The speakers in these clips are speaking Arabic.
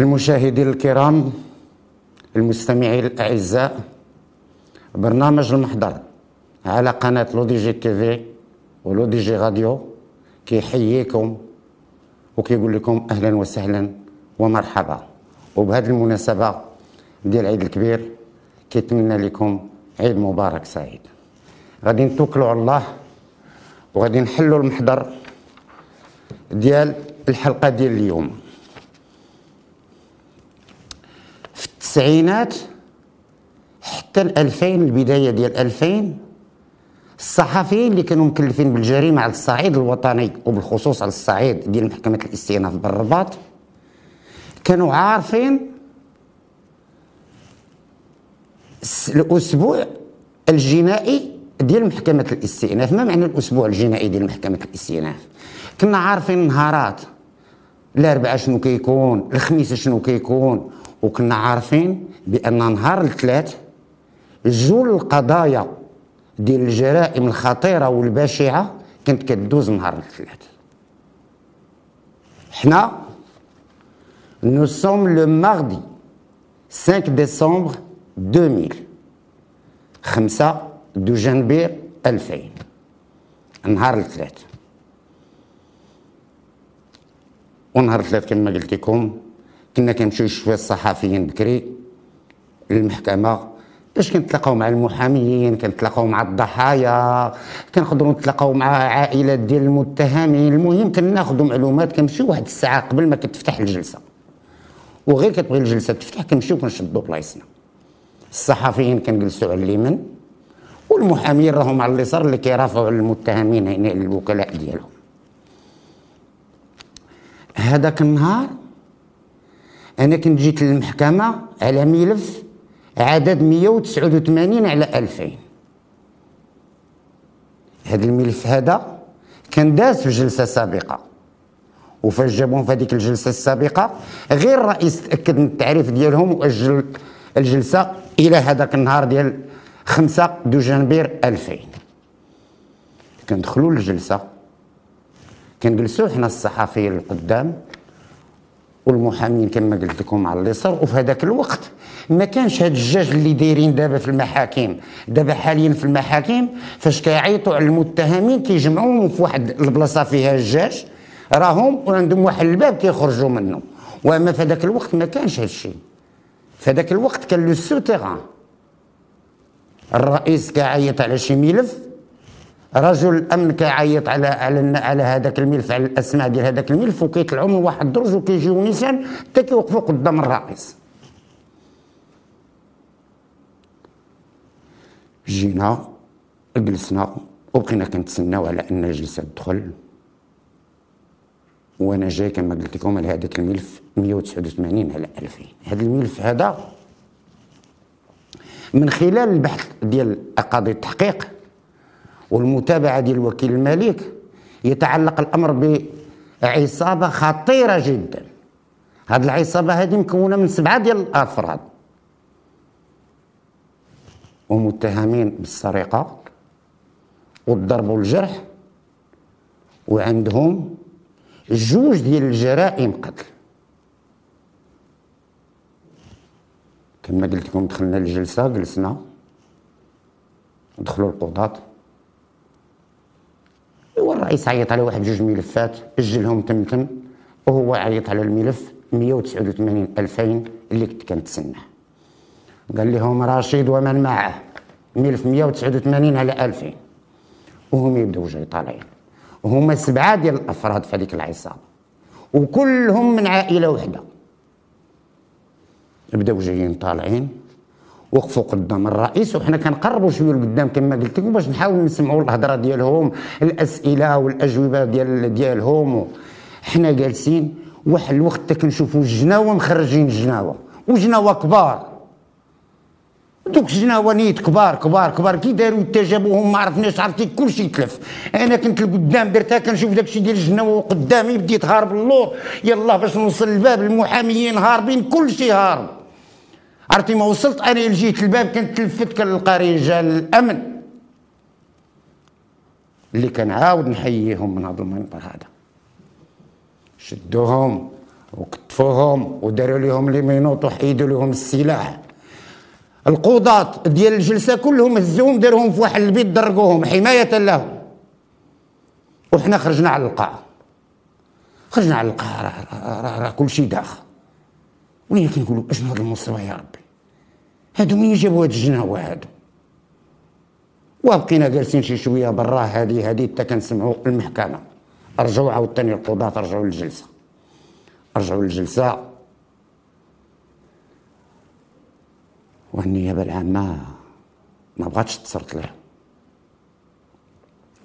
المشاهدين الكرام المستمعين الأعزاء برنامج المحضر على قناة لو دي جي تي في ولو دي جي راديو كيحييكم وكيقول لكم أهلا وسهلا ومرحبا. وبهذه المناسبة ديال العيد الكبير كيتمنى لكم عيد مبارك سعيد. غادي نتوكلوا على الله وغادي نحلوا المحضر ديال الحلقة ديال اليوم في التسعينات حتى الألفين البداية ديال ألفين الصحفيين اللي كانوا مكلفين بالجريمة على الصعيد الوطني وبالخصوص على الصعيد ديال محكمة الاستئناف بالرباط كانوا عارفين الأسبوع الجنائي ديال محكمة الاستئناف. ما معنى الأسبوع الجنائي ديال محكمة الاستئناف؟ كنا عارفين نهارات الاربعاء شنو كيكون الخميس شنو كيكون وكنا عارفين بأن نهار الثلاث جول القضايا ديال الجرائم الخطيرة والبشعه كانت كدوز نهار الثلاث. حنا نو سوم لو ماردي 5 ديسمبر 2000 5 دو جانبير 2000 نهار الثلاث. ونهار الثلاث كما قلت لكم كنا كنمشيو شوية الصحفيين بكري للمحكمة باش كنتلاقاو مع المحاميين كنتلاقاو مع الضحايا كنقدروا نتلاقاو مع عائلات ديال المتهمين. المهم كناخذوا معلومات كنمشيو واحد الساعة قبل ما كتفتح الجلسة. وغير كتبغي الجلسة تفتح كنمشيو كنشدوا بلايصنا. الصحفيين كنجلسوا على اليمين والمحامين راهم على اليسار اللي كيرافعوا المتهمين هنا الوكلاء ديالهم. هذاك النهار أنا كنت جيت للمحكمة على ملف عدد 189 على 2000 هذا الملف هذا كان داز في جلسه سابقه وفاش جابوهم في هذيك الجلسة السابقة غير الرئيس تأكد من التعريف ديالهم وأجل الجلسة إلى هذاك النهار ديال 5 دو جانبير 2000 كندخلوا للجلسة. كنجلسوا حنا الصحفيين القدام والمحامين كما قلت لكم على اليسار وفي هذاك الوقت ما كانش هاد الجاج اللي دايرين دابا في المحاكم. دابا حاليا في المحاكم فاش كيعيطوا على المتهمين كيجمعوهم في واحد البلاصة فيها الجاج راهم وعندهم واحد الباب كيخرجوا منه. وأما في هذاك الوقت ما كانش هاد الشيء. في هذاك الوقت كان لو الرئيس كيعيط على شي ملف رجل الامن كيعيط على على على هذاك الملف على الأسماء ديال هذاك الملف وكيطلعوا من واحد الدرج وكيجيو نيسان حتى كيوقفوا قدام الرئيس جينا جلسنا وبقينا كنتسناو على أن الجلسة تدخل. وأنا جاي كما قلت لكم على هذاك الملف 189 على 2000 هذا الملف هذا من خلال البحث ديال قضيه التحقيق والمتابعة ديال الوكيل الملك يتعلق الأمر بعصابة خطيرة جدا. هذه العصابة هذه مكونة من سبعة ديال الأفراد. ومتهمين بالسرقة والضرب والجرح وعندهم جوج ديال الجرائم قتل. كما قلت لكم دخلنا للجلسة جلسنا دخلوا القضاة. والرئيس عيط على واحد جوج ملفات أجلهم تمتم وهو عيط على الملف 189 2000 اللي كنت كنتسناه. قال لهم رشيد ومن معه ملف 189 على 2000 وهم يبداو جاي طالعين وهما سبعة ديال الأفراد في هذيك العصابة. وكلهم من عائلة وحدة. بداو جايين طالعين. وقفوا قدام الرئيس. وحنا كنقربوا شوية لقدام كما قلت لكم باش نحاول نسمعوا الهضرة ديالهم الأسئلة والأجوبة ديال ديالهم. حنا جالسين واحد الوقت كنشوفوا الجناوه مخرجين الجناوه وجناوة كبار. دوك الجناوه نيت كبار كبار كبار. كي داروا جابوهم ما عرفناش عرفتي كلشي تلف أنا كنت لقدام درتها كنشوف داكشي ديال الجناوة وقدامي بديت هارب اللور يلا باش نوصل للباب المحاميين هاربين كلشي هارب. عرفتي ما وصلت أنا لجيت الباب كنت تلفت كنلقى رجال الأمن اللي كنعاود نحييهم من هذا المنبر هذا. شدوهم وكتفوهم وداروا لهم لي مينوط وحيدوا لهم السلاح. القضاة ديال الجلسة كلهم هزوهم داروهم في واحد البيت درقوهم حماية لهم. وحنا خرجنا على القاعة. خرجنا على القاعة راه, راه, راه كل شيء داخل. ولينا كنقولوا اشنو هذا المصيبة يا ربي؟ هادو منين جابوا هاد الجناوة هادو؟ وبقينا جالسين شي شوية برا هذه هذه حتى كنسمعوا المحكمة. رجعوا عاوتاني القضاة رجعوا للجلسة. رجعوا للجلسة. والنيابة العامة ما بغاتش تصرت له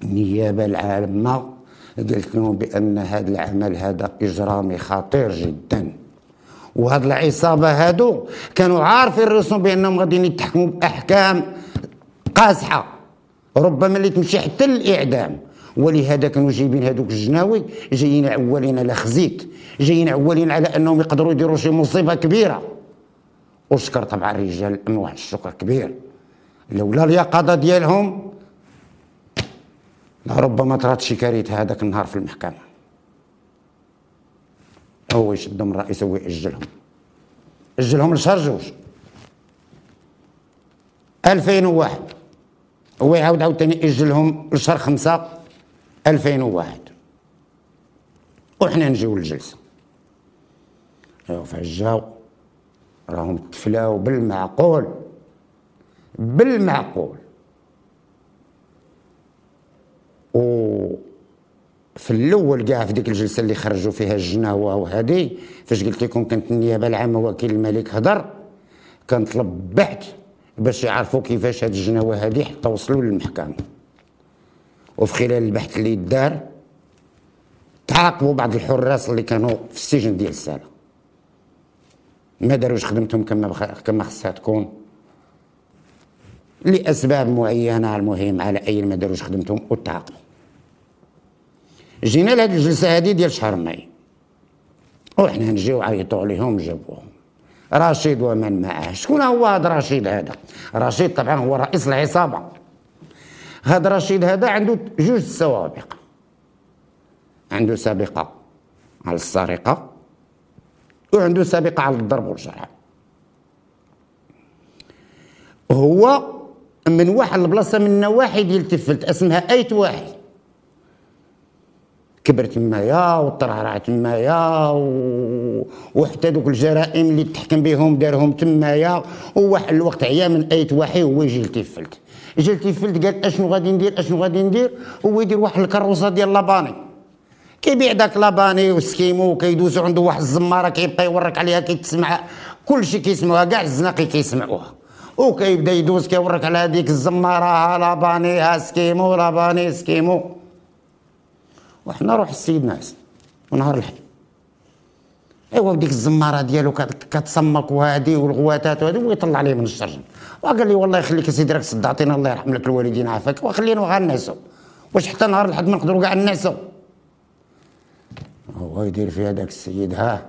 النيابة العامة قالت لهم بأن هذا العمل هذا إجرامي خطير جدا. وهاد العصابة هادو كانوا عارفين رأسهم بأنهم غاديين يتحكموا بأحكام قاصحة. ربما اللي تمشي حتى للإعدام. ولهذا كانوا جايبين هذوك الجناوي جايين عوالين على خزيت جايين عوالين على أنهم يقدروا يديروا شي مصيبة كبيرة. وشكر طبعا الرجال الأمن واحد الشكر كبير. لولا اليقظة ديالهم لربما طرات شي كارثة هذاك النهار في المحكمة. هو يشدهم الرئيس هو يأجلهم أجلهم لشهر جوج. 2001 هو يعاود عاوتاني يأجلهم لشهر خمسة. 2001 وحنا نجيو للجلسة. أيوا فجاو. راهم تفلاو بالمعقول. بالمعقول. و في الأول كاع في ديك الجلسة اللي خرجوا فيها الجناوه وهذه فاش قلت لكم كانت النيابة العامة وكيل الملك هضر كان طلب بحث باش يعرفوا كيفاش هاد الجناوه هذه حتى وصلوا للمحكمة. وفي خلال البحث اللي دار تعاقبوا بعض الحراس اللي كانوا في السجن ديال السالة. ما داروش خدمتهم كما كما خصها تكون. لأسباب معينة المهم على أي ما داروش خدمتهم وتعاقبوا. جينا لهاد الجلسة هذه ديال شهر ماي. وحنا نجيو عيطوا عليهم جابوهم. رشيد ومن معه شكون هو هذا رشيد هذا؟ رشيد طبعا هو رئيس العصابة. هذا رشيد هذا عنده جوج سوابق. عنده سابقة على السرقة وعنده سابقة على الضرب والجرح هو من واحد البلاصة من النواحي ديال تفلت اسمها أيت واحي. كبر تمايا وترعرع تمايا و... وحتى دوك الجرائم اللي تحكم بهم دارهم تمايا. وواحد الوقت عيا من أيت واحي هو يجي لتيفلت. جا لتيفلت قال أشنو غادي ندير؟ أشنو غادي ندير؟ هو يدير واحد الكروسه ديال لاباني. كيبيع داك لاباني و esquimau وكيدوزو عنده واحد الزمارة كيبقى يورك عليها كيتسمع. كلشي كيسمعوها كاع الزناقي كيسمعوها. وكيبدا يدوز كيورك على هذيك الزمارة لاباني سكيمو لاباني سكيمو. وحنا روح السيد ناس ونهار الحي. ايوا بديك الزمارة ديالو كتصمك وهادي والغواتات وهادي ويطلع عليه من الشرجم وقال لي والله يخليك سيدي راك صدعتينا الله يرحم لك الوالدين عافاك وخلينا غير نعسو واش حتى نهار الحد ما نقدروا كاع نعسو هو يدير في هذاك السيد ها؟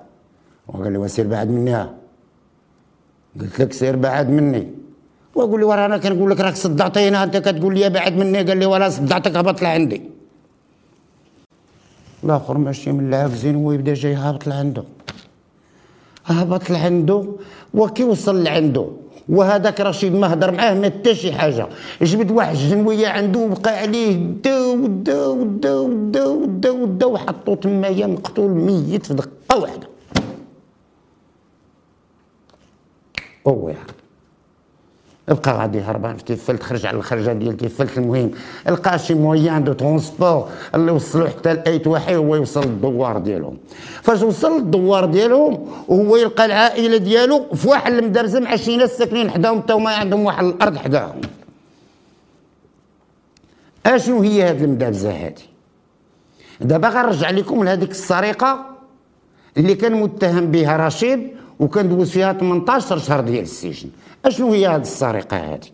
وقال لي وسير بعد مني ها؟ قلت لك سير بعد مني. ويقول لي ورا أنا كنقول لك راك صدعتينا أنت كتقول لي بعد مني. قال لي ولا صدعتك هبط لعندي. الآخر ماشي من العافزين هو يبدا جاي هابط لعندو هبط لعندو وكي وصل لعندو وهذاك رشيد ما هضر معاه ما حتى شي حاجة. جبد واحد الجنويه عنده وبقى عليه دا ودا ودا ودا ودا ودا وحطو تمايا مقتول ميت في دقة واحدة. هو يعني بقى غادي هربان في تيفلت خرج على الخرجة ديال تيفلت المهم لقى شي moyen de transport اللي وصلوا حتى لايت واحي هو يوصل للدوار ديالهم. فاش وصل للدوار ديالهم وهو يلقى العائلة ديالو في واحد المدرسة مع شي ناس ساكنين حداهم حتى هما عندهم واحد الأرض حداهم. أشنو هي هاد المدابزه هادي؟ دابا غنرجع لكم لهذيك السرقة اللي كان متهم بها رشيد وكان دوز فيها 18 شهر ديال السجن. أشنو هي هذه السرقة هذه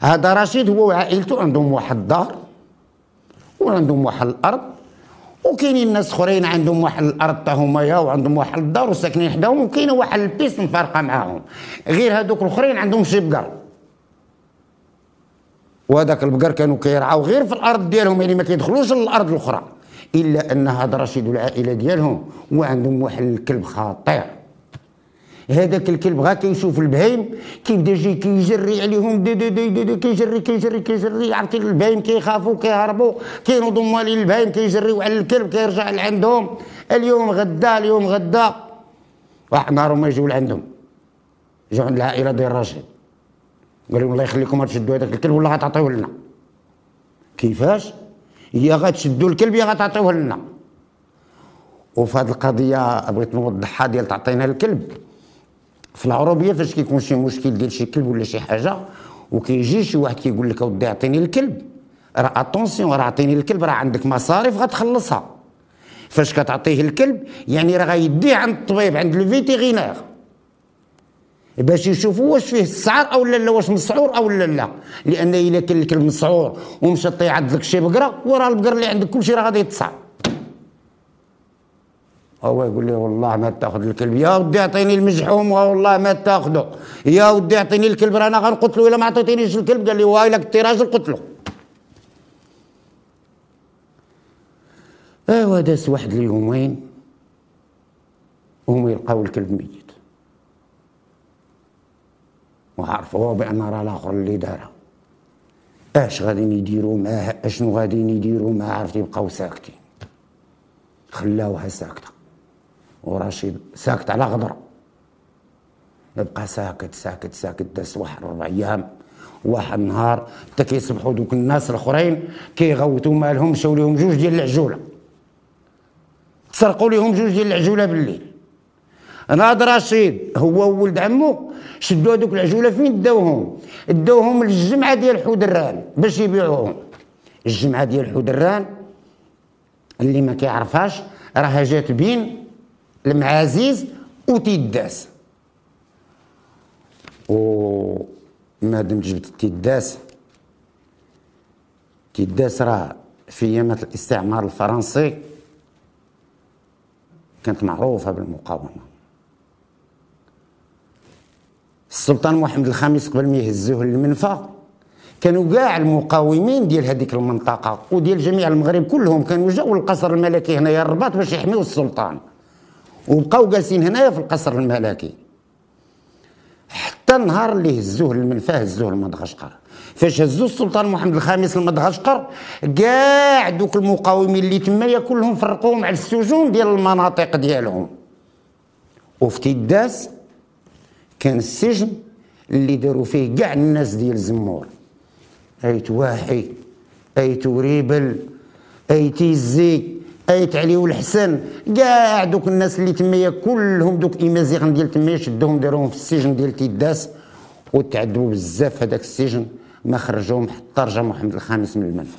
هذا رشيد هو وعائلته عندهم واحد الدار وعندهم واحد الأرض وكاينين ناس أخرين عندهم واحد الأرض تا هما وعندهم واحد الدار وساكنين حداهم وكاينة واحد ال piste مفارقة معاهم. غير هذوك الأخرين عندهم شي بقر. وهذاك البقر كانوا كيرعاو غير في الأرض ديالهم يعني ما كيدخلوش للأرض الأخرى. إلا أن هذا رشيد والعائلة ديالهم وعندهم واحد الكلب خطير. هذاك الكلب غا كيشوف البهايم كيبدا يجي كيجري عليهم دي دي دي دي, دي كيجري كيجري كيجري عرفتي البهايم كيخافوا كيهربوا كينوضوا مالين البهايم كيجريو على الكلب كيرجع لعندهم. اليوم غدا اليوم غدا. واحد النهار هما يجيو لعندهم. جاو عند العائلة ديال رشيد قال لهم الله يخليكم تشدوا هذاك الكلب ولا غتعطيوه لنا. كيفاش؟ يا غتشدوا الكلب يا غتعطيوه لنا. وفي هذه القضية بغيت نوضحها ديال تعطينا الكلب. في العروبيه فاش كيكون شي مشكل ديال شي كلب ولا شي حاجة وكيجي شي واحد كيقول لك أودي اعطيني الكلب. راه attention راه عطيني الكلب راه عندك مصاريف غتخلصها. فاش كتعطيه الكلب يعني راه غيديه عند الطبيب عند ال vétérinaire باش يشوفوا واش فيه السعر أو لا واش مسعور أو لا لا. لأن إلا كان الكلب مسعور ومشى عض لك شي بقرة وراه البقر اللي عندك كلشي راه غادي يتصعب هو يقول لي والله ما تاخذ الكلب. يا ودي اعطيني المجحوم والله ما تاخذه. يا ودي اعطيني الكلب رانا غنقتلو. إلا ما عطيتينيش الكلب قال لي وايلك انت راجل قتلو. ايوا داز واحد اليومين وهم يلقاو الكلب ميت. وعرفوا بان راه الآخر اللي دارها اش غادي يديروا معاه؟ أشنو غادي يديروا معاه؟ عرفتي يبقاو ساكتين. خلاوها ساكتة. ورشيد ساكت على غدرة يبقى ساكت ساكت ساكت داس واحد ربع أيام واحد النهار حتى كيصبحوا دوك الناس الآخرين كيغوتوا مالهم مشاو لهم جوج ديال العجولة. سرقوا لهم جوج ديال العجولة بالليل. ناض رشيد هو وولد عمو شدوا هذوك العجولة فين داوهم؟ داوهم للجمعة ديال حودران باش يبيعوهم. الجمعة ديال حودران اللي ما كيعرفهاش راها جات بين المعازيز وتيداس و ما دمت جبت تيداس تيداس راه في أيامات الاستعمار الفرنسي كانت معروفة بالمقاومة. السلطان محمد الخامس قبل ما يهزوه للمنفى كانوا كاع المقاومين ديال هذيك المنطقة وديال جميع المغرب كلهم كانوا جاوا للقصر الملكي هنايا الرباط باش يحميوا السلطان. وبقاو جالسين هنايا في القصر الملكي. حتى النهار اللي هزوه للمنفى هزوه لمدغشقر فاش هزو السلطان محمد الخامس لمدغشقر كاع دوك المقاومين اللي تمايا كلهم فرقوهم على السجون ديال المناطق ديالهم. وفي تيداس كان السجن اللي داروا فيه كاع الناس ديال زمور. ايت واحي ايت ريبل ايت الزي أيت علي والحسن كاع دوك الناس اللي تمايا كلهم دوك إيمازيغن ديال تمايا شدوهم داروهم في السجن ديال تيداس. وتعذبوا بزاف هذاك السجن. ما خرجوهم حتى رجع محمد الخامس من المنفى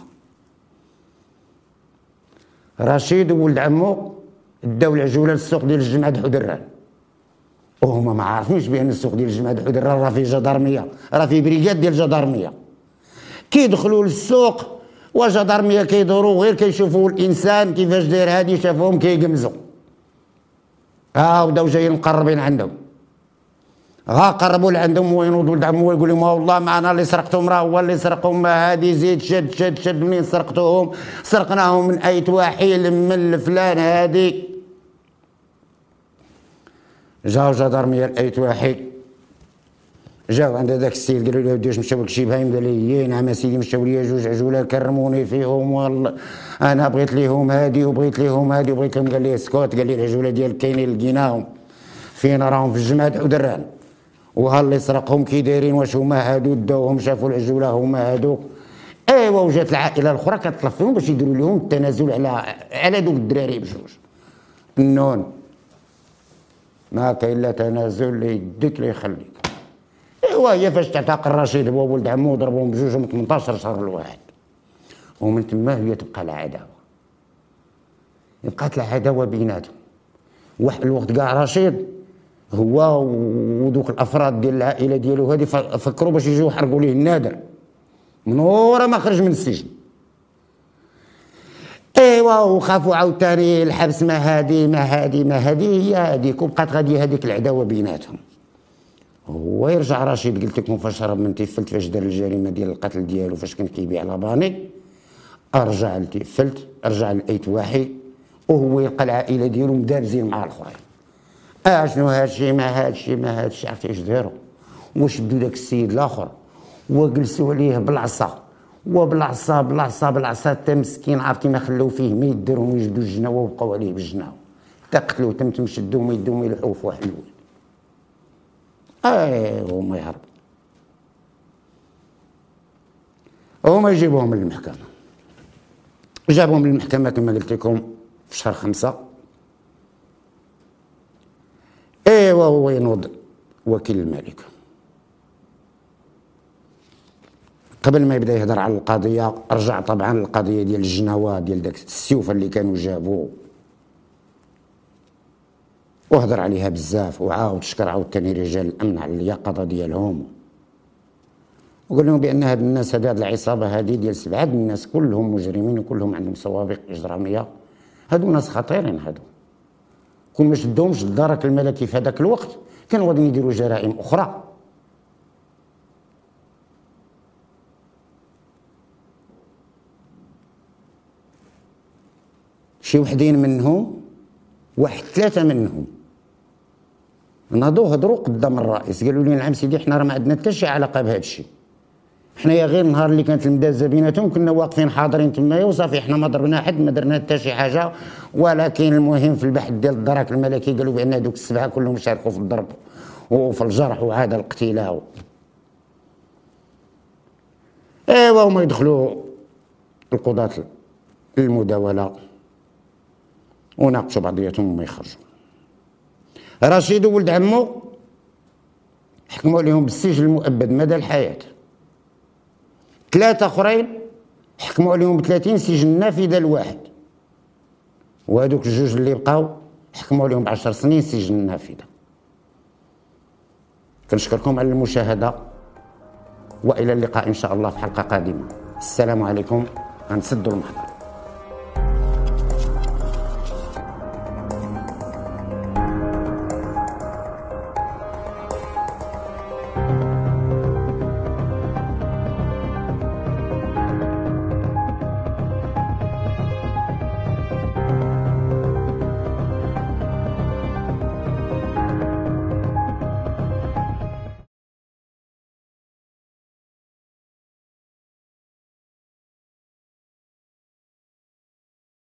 رشيد وولد عمو داو العجولة للسوق ديال الجمعة حودران. وهما ما عارفينش بأن السوق ديال الجمعة حودران راه فيه جدارمية راه فيه brigade ديال جدارمية. كيدخلوا للسوق وجدارميه كيدوروا غير كيشوفوا الإنسان كيفاش داير. هادي شافوهم كيقمزوا ها وبداو جايين مقربين عندهم. ها قربوا لعندهم. وينوضوا ولد عمو يقول لهم والله ما أنا اللي سرقتهم راه هو اللي سرقهم. هادي زيد شد شد شد منين سرقتوهم سرقناهم من ايت واحي ل من الفلان هادي. جاو جدارميه ايت واحي جاو عند هذاك السيد قالوا له ودي مشاو لك شي بهايم؟ قال لي نعم سيدي مشاو لي جوج عجولة كرموني فيهم والله أنا بغيت ليهم هادي وبغيت ليهم هادي وبغيت لهم قال لي اسكت. قال لي العجولة ديالك كاينين لقيناهم فين راهم؟ في الجمعة حودران وها اللي سرقهم كي دايرين واش هما هادو؟ داوهم شافوا العجولة هما هادو. أيوا وجات العائلة الأخرى كتطلب فيهم باش يديروا لهم التنازل على على دوك الدراري بجوج. النون. ما كاين لا تنازل ليديك لا يخليك. ايوا هي فاش تعتق الرشيد هو ولد عمو ضربهم بجوجهم 18 شهر الواحد. ومن تما هي تبقى العداوه بقات العداوه بيناتهم. واحد الوقت كاع رشيد هو ودوك الأفراد ديال العائلة ديالو هذه فكروا باش يجيو يحرقوا ليه النادر. من ورا ما خرج من السجن. إيوا وخافوا عاوتاني الحبس ما هادي ما هادي ما هادي هي هذيك وبقات غادي هذيك العداوة بيناتهم. هو يرجع رشيد قلت لكم فاش هرب من تيفلت فاش دار الجريمة ديال القتل ديالو فاش كان كيبيع لاباني. أرجع لتيفلت أرجع لأيت واحي وهو يلقى العائلة ديالو مدابزين مع الأخرين. آه شنو هادشي ما هادشي ما هادشي عرفتي إيش داروا؟ وشدوا داك السيد الآخر وجلسوا عليه بالعصا. وبالعصا بالعصا بالعصا حتى مسكين عرفتي ما خلوا فيه ما يديرهم ويجبدوا الجناوه وبقاو عليه بالجناوه حتى قتلوه تم تم شدوهم يدوهم يلحقوا في واحد هما يهربوا هما يجيبوهم للمحكمة. جابوهم للمحكمة كما قلت لكم في شهر خمسة. إيوا هو ينوض وكيل الملك. قبل ما يبدأ يهضر على القضية رجع طبعا القضية ديال الجناوه ديال داك السيوفه اللي كانوا جابوه وهضر عليها بزاف وعاود شكر عاوتاني رجال الأمن على اليقظة ديالهم. وقال لهم بان هاد الناس هاد العصابة هذه ديال سبعة الناس كلهم مجرمين وكلهم عندهم سوابق إجرامية. هادو ناس خطيرين هادو. كون ما شدهمش الدرك الملكي في هذاك الوقت كانوا غادي يديروا جرائم أخرى. شي وحدين منهم واحد ثلاثة منهم. ناضوا هضروا قدام الرئيس. قالوا لي نعم سيدي حنا راه ما عندنا حتى شي علاقة بهذا الشيء. حنايا غير النهار اللي كانت المدازة بيناتهم كنا واقفين حاضرين تمايا وصافي حنا ما ضربنا حد ما درنا حتى شي حاجة. ولكن المهم في البحث ديال الدرك الملكي قالوا بأن هذوك السبعة كلهم شاركوا في الضرب وفي الجرح وعاد الاقتلاع أيوا هما يدخلوا القضاة المداولة. وناقشوا بعضياتهم وما يخرجوا. رشيد وولد عمو حكموا عليهم بالسجن المؤبد مدى الحياة. ثلاثة أخرين حكموا عليهم ب 30 سجن نافذة الواحد وهذوك الجوج اللي بقاو حكموا عليهم ب 10 سنين سجن نافذة. كنشكركم على المشاهدة وإلى اللقاء إن شاء الله في حلقة قادمة. السلام عليكم غنسدوا المحضر.